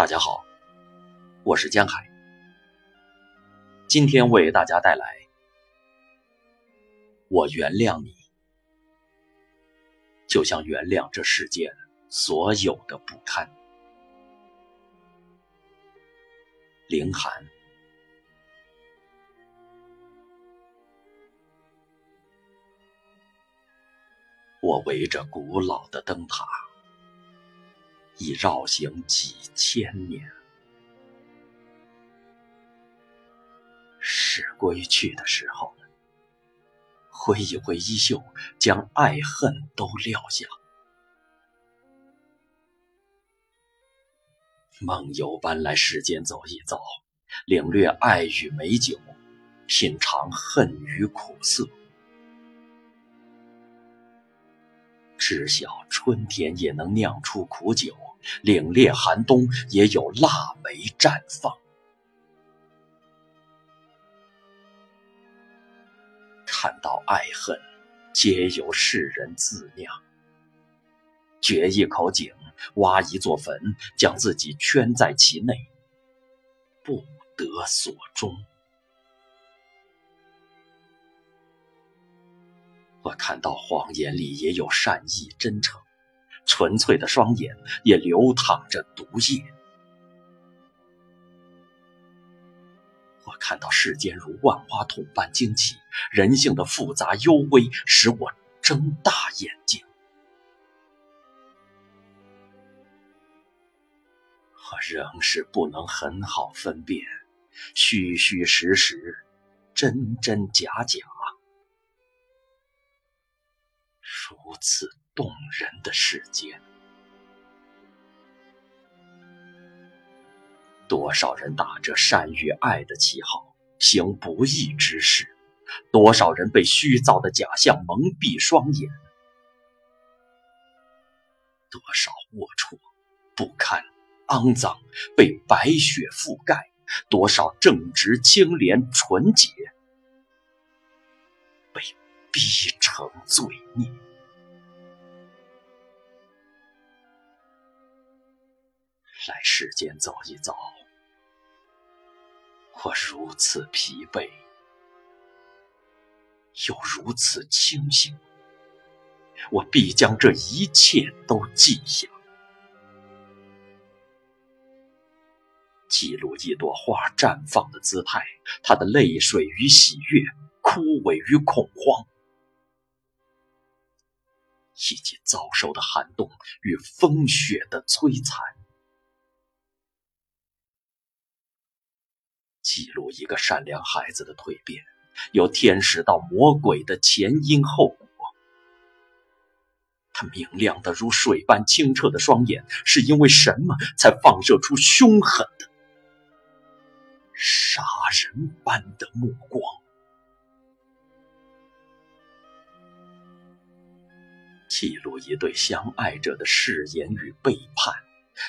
大家好，我是江海，今天为大家带来《我原谅你》，就像原谅这世间所有的不堪。凌寒，我围着古老的灯塔。已绕行几千年，是归去的时候了。挥一挥衣袖，将爱恨都撂下。梦游般来世间走一走，领略爱与美酒，品尝恨与苦涩。知晓春天也能酿出苦酒。凛冽寒冬也有腊梅绽放，看到爱恨皆由世人自酿。掘一口井，挖一座坟，将自己圈在其内，不得所终。我看到谎言里也有善意真诚。纯粹的双眼也流淌着毒液。我看到世间如万花筒般惊奇，人性的复杂幽微使我睁大眼睛。我仍是不能很好分辨虚虚实实、真真假假，如此。动人的世间，多少人打着善与爱的旗号行不义之事，多少人被虚造的假象蒙蔽双眼，多少龌龊、不堪、肮脏被白雪覆盖，多少正直、清廉、纯洁被逼成罪孽。来世间走一走，我如此疲惫，又如此清醒。我必将这一切都记下，记录一朵花绽放的姿态，它的泪水与喜悦，枯萎与恐慌，以及遭受的寒冬与风雪的摧残。记录一个善良孩子的蜕变，由天使到魔鬼的前因后果。他明亮的如水般清澈的双眼，是因为什么才放射出凶狠的、杀人般的目光？记录一对相爱者的誓言与背叛，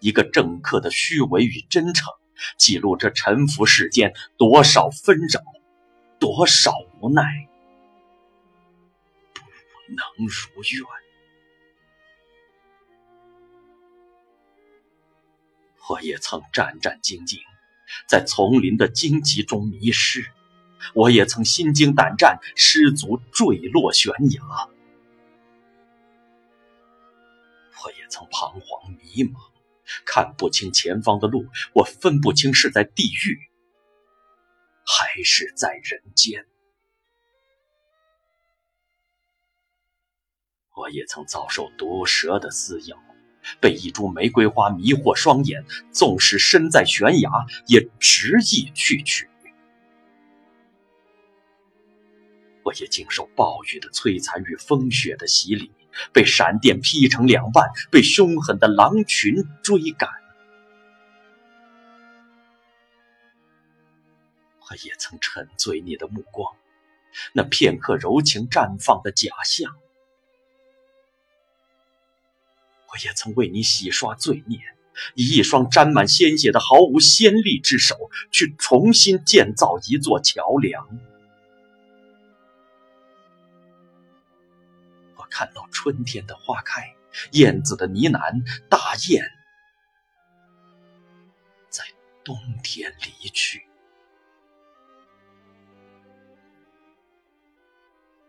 一个政客的虚伪与真诚。记录着沉浮世间多少纷扰，多少无奈，不能如愿。我也曾战战兢兢，在丛林的荆棘中迷失；我也曾心惊胆战，失足坠落悬崖；我也曾彷徨迷茫。看不清前方的路，我分不清是在地狱还是在人间。我也曾遭受毒蛇的撕咬，被一株玫瑰花迷惑双眼，纵使身在悬崖，也执意去取。我也经受暴雨的摧残与风雪的洗礼。被闪电劈成两半，被凶狠的狼群追赶。我也曾沉醉你的目光，那片刻柔情绽放的假象。我也曾为你洗刷罪孽，以一双沾满鲜血的毫无先例之手，去重新建造一座桥梁。我看到春天的花开，燕子的呢喃，大雁在冬天离去。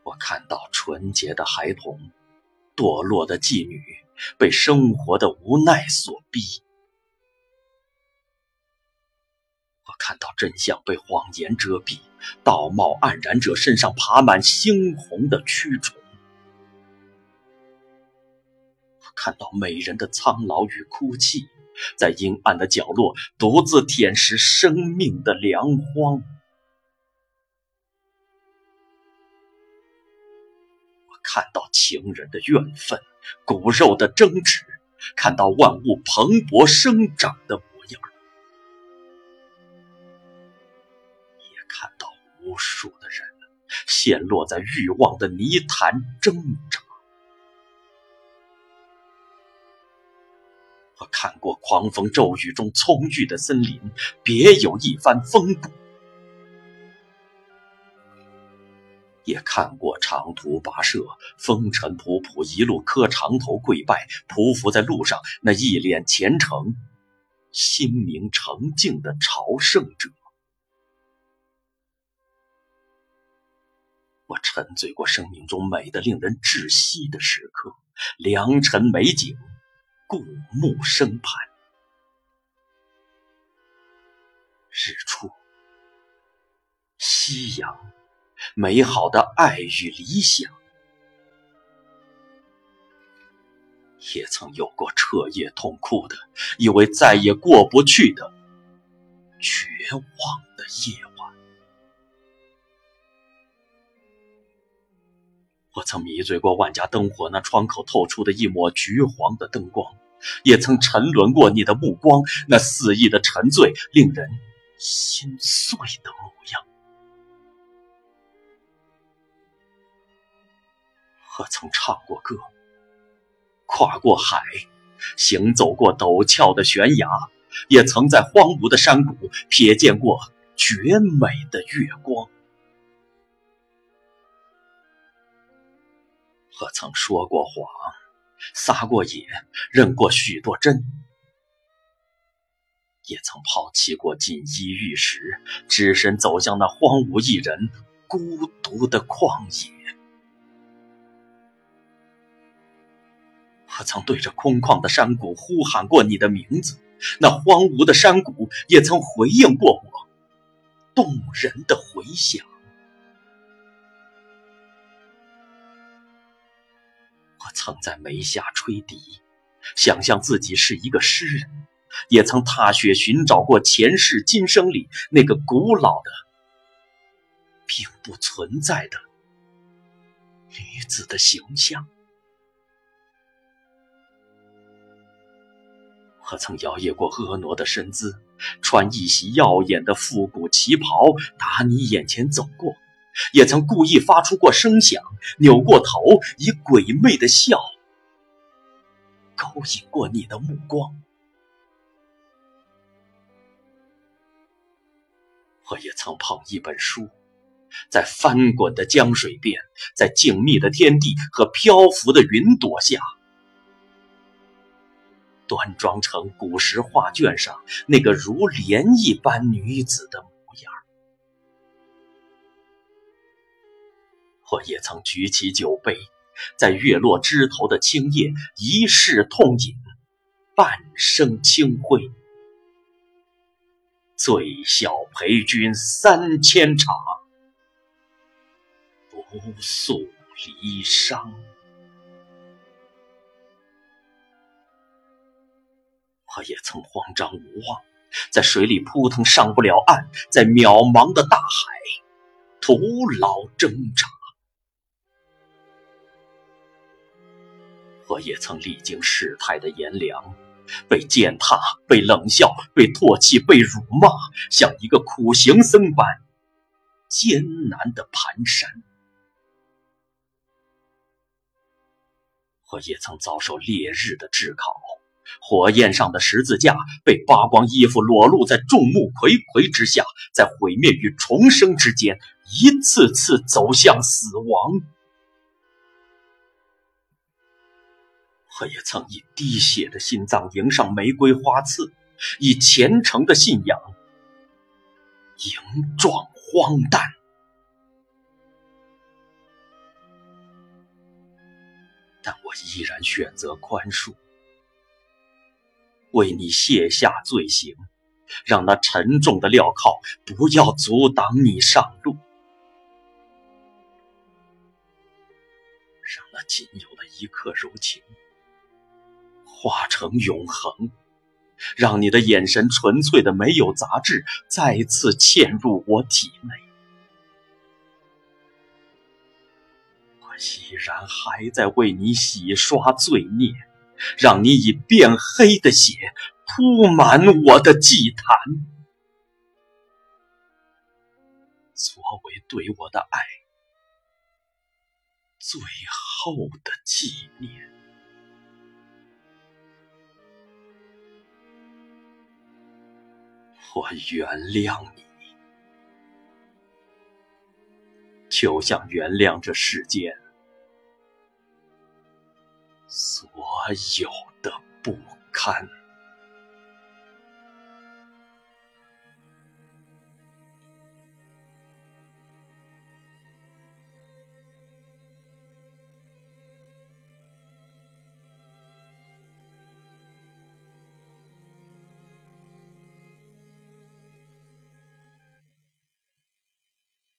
我看到纯洁的孩童，堕落的妓女，被生活的无奈所逼。我看到真相被谎言遮蔽，道貌岸然者身上爬满猩红的蛆虫。看到美人的苍老与哭泣，在阴暗的角落独自舔食生命的粮荒。我看到情人的怨愤，骨肉的争执，看到万物蓬勃生长的模样，也看到无数的人陷落在欲望的泥潭挣扎。看过狂风骤雨中葱郁的森林，别有一番风骨。也看过长途跋涉，风尘仆仆，一路磕长头跪拜，匍匐在路上，那一脸虔诚、心明澄净的朝圣者。我沉醉过生命中美的令人窒息的时刻，良辰美景，古木生盘，日出，夕阳。美好的爱与理想，也曾有过彻夜痛哭的，以为再也过不去的绝望的夜我曾迷醉过万家灯火那窗口透出的一抹橘黄的灯光，也曾沉沦过你的目光那肆意的沉醉，令人心碎的模样。我曾唱过歌，跨过海，行走过陡峭的悬崖，也曾在荒芜的山谷瞥见过绝美的月光。我曾说过谎，撒过野，认过许多真，也曾抛弃过锦衣玉食，只身走向那荒芜一人、孤独的旷野。我曾对着空旷的山谷呼喊过你的名字，那荒芜的山谷也曾回应过我，动人的回响。曾在眉下吹笛，想象自己是一个诗人，也曾踏雪寻找过前世今生里那个古老的、并不存在的女子的形象。我曾摇曳过婀娜的身姿，穿一袭耀眼的复古旗袍，打你眼前走过；也曾故意发出过声响，扭过头，以鬼魅的笑勾引过你的目光。我也曾捧一本书，在翻滚的江水边，在静谧的天地和漂浮的云朵下。端庄成古时画卷上那个如莲一般女子的我也曾举起酒杯，在月落枝头的青叶一世痛饮，半生清辉。醉笑陪君三千场，不诉离殇。我也曾慌张无望，在水里扑腾上不了岸，在渺茫的大海徒劳挣扎。我也曾历经世态的炎凉，被践踏，被冷笑，被唾弃，被辱骂，像一个苦行僧般艰难的蹒跚。我也曾遭受烈日的炙烤。火焰上的十字架被扒光衣服，裸露在众目睽睽之下，在毁灭与重生之间，一次次走向死亡。我也曾以滴血的心脏迎上玫瑰花刺，以虔诚的信仰迎撞荒诞。但我依然选择宽恕，为你卸下罪行，让那沉重的镣铐不要阻挡你上路，让那仅有的一刻柔情化成永恒，让你的眼神纯粹的没有杂质，再次嵌入我体内。我依然还在为你洗刷罪孽，让你以变黑的血铺满我的祭坛，作为对我的爱最后的纪念。我原谅你，就像原谅这世间。所有的不堪。